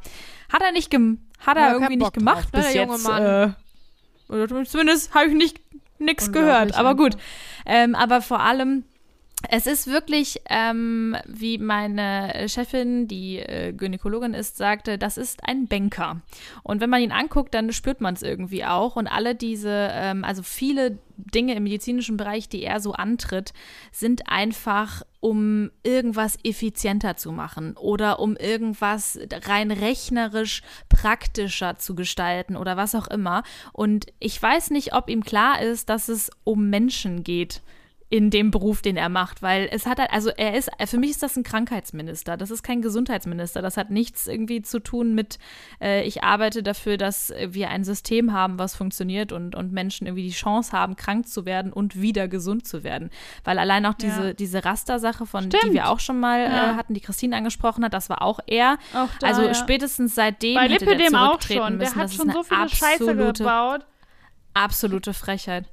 hat er nicht gem hat er Ja, irgendwie nicht gemacht drauf, ne, bis der junge jetzt. Mann. Äh, oder zumindest habe ich nicht nichts gehört. Aber gut. Ähm, aber vor allem, es ist wirklich, ähm, wie meine Chefin, die äh, Gynäkologin ist, sagte, das ist ein Banker. Und wenn man ihn anguckt, dann spürt man es irgendwie auch. Und alle diese, ähm, also viele Dinge im medizinischen Bereich, die er so antritt, sind einfach, um irgendwas effizienter zu machen oder um irgendwas rein rechnerisch praktischer zu gestalten oder was auch immer. Und ich weiß nicht, ob ihm klar ist, dass es um Menschen geht in dem Beruf, den er macht, weil es hat halt, also er ist, für mich ist das ein Krankheitsminister, das ist kein Gesundheitsminister, das hat nichts irgendwie zu tun mit, äh, ich arbeite dafür, dass wir ein System haben, was funktioniert und, und Menschen irgendwie die Chance haben, krank zu werden und wieder gesund zu werden, weil allein auch diese, Ja. diese Raster-Sache, von die Stimmt. wir auch schon mal Ja. äh, hatten, die Christine angesprochen hat, das war auch er, Auch da, also ja. spätestens seitdem Bei hätte der Lipidem auch zurücktreten schon. Der müssen. hat das schon so viele Scheiße absolute gebaut. absolute Frechheit.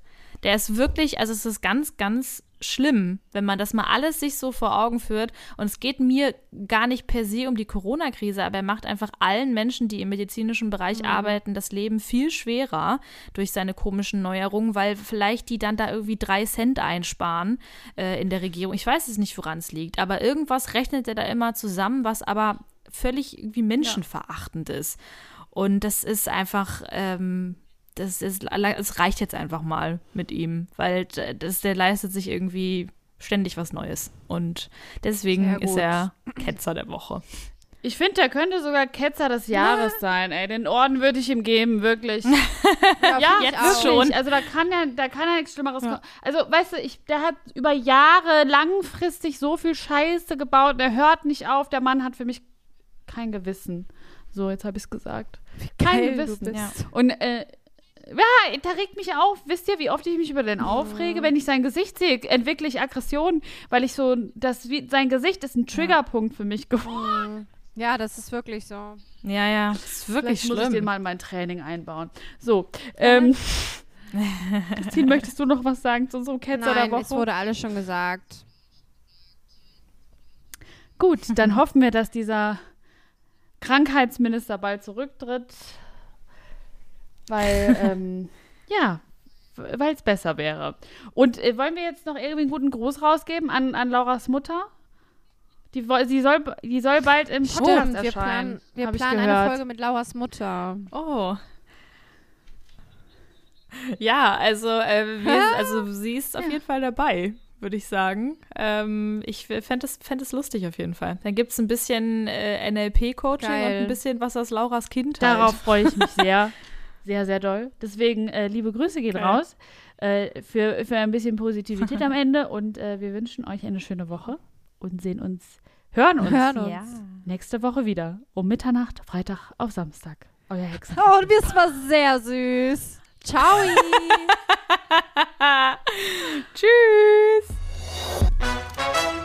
Der ist wirklich, also es ist ganz, ganz schlimm, wenn man das mal alles sich so vor Augen führt. Und es geht mir gar nicht per se um die Corona-Krise, aber er macht einfach allen Menschen, die im medizinischen Bereich Mhm. arbeiten, das Leben viel schwerer durch seine komischen Neuerungen, weil vielleicht die dann da irgendwie drei Cent einsparen äh, in der Regierung. Ich weiß es nicht, woran es liegt, aber irgendwas rechnet er da immer zusammen, was aber völlig irgendwie menschenverachtend ist. Und das ist einfach, ähm, das ist, es reicht jetzt einfach mal mit ihm, weil das, der leistet sich irgendwie ständig was Neues. Und deswegen ist er Ketzer der Woche. Ich finde, der könnte sogar Ketzer des Jahres sein, ey. Den Orden würde ich ihm geben, wirklich. Ja, Ja, jetzt schon. Also da kann ja, da kann ja nichts Schlimmeres kommen. Also, weißt du, ich, der hat über Jahre langfristig so viel Scheiße gebaut. Der hört nicht auf. Der Mann hat für mich kein Gewissen. So, jetzt habe ich es gesagt. Kein Gewissen. Ja. Und äh, ja, da regt mich auf. Wisst ihr, wie oft ich mich über den aufrege? Wenn ich sein Gesicht sehe, entwickle ich Aggression, weil ich so, das, wie, sein Gesicht ist ein Triggerpunkt für mich geworden. Ja, das ist wirklich so. Ja, ja, das ist wirklich Vielleicht muss ich den schlimm. mal in mein Training einbauen. So, ähm, Christine, möchtest du noch was sagen zu unserem Ketzer Nein, der es Woche? wurde alles schon gesagt. Gut, dann hoffen wir, dass dieser Krankheitsminister bald zurücktritt, weil, ähm, ja, weil es besser wäre. Und äh, wollen wir jetzt noch irgendwie einen guten Gruß rausgeben an, an Lauras Mutter? Die, sie soll, die soll bald im Podcast Stimmt, wir erscheinen. planen, wir hab ich planen eine Folge mit Lauras Mutter. Oh. Ja, also, äh, wir, also sie ist auf jeden Fall dabei, würde ich sagen. Ähm, ich fände es, fänd es lustig auf jeden Fall. Dann gibt es ein bisschen äh, NLP-Coaching und ein bisschen was aus Lauras Kindheit. Darauf freue ich mich sehr, sehr, sehr doll. Deswegen, äh, liebe Grüße gehen Geil. raus äh, für, für ein bisschen Positivität am Ende und äh, wir wünschen euch eine schöne Woche und sehen uns, hören uns Hören uns. Ja. nächste Woche wieder um Mitternacht, Freitag auf Samstag. Euer Hexen. Oh, du bist mal sehr süß. Ciao. Tschüss.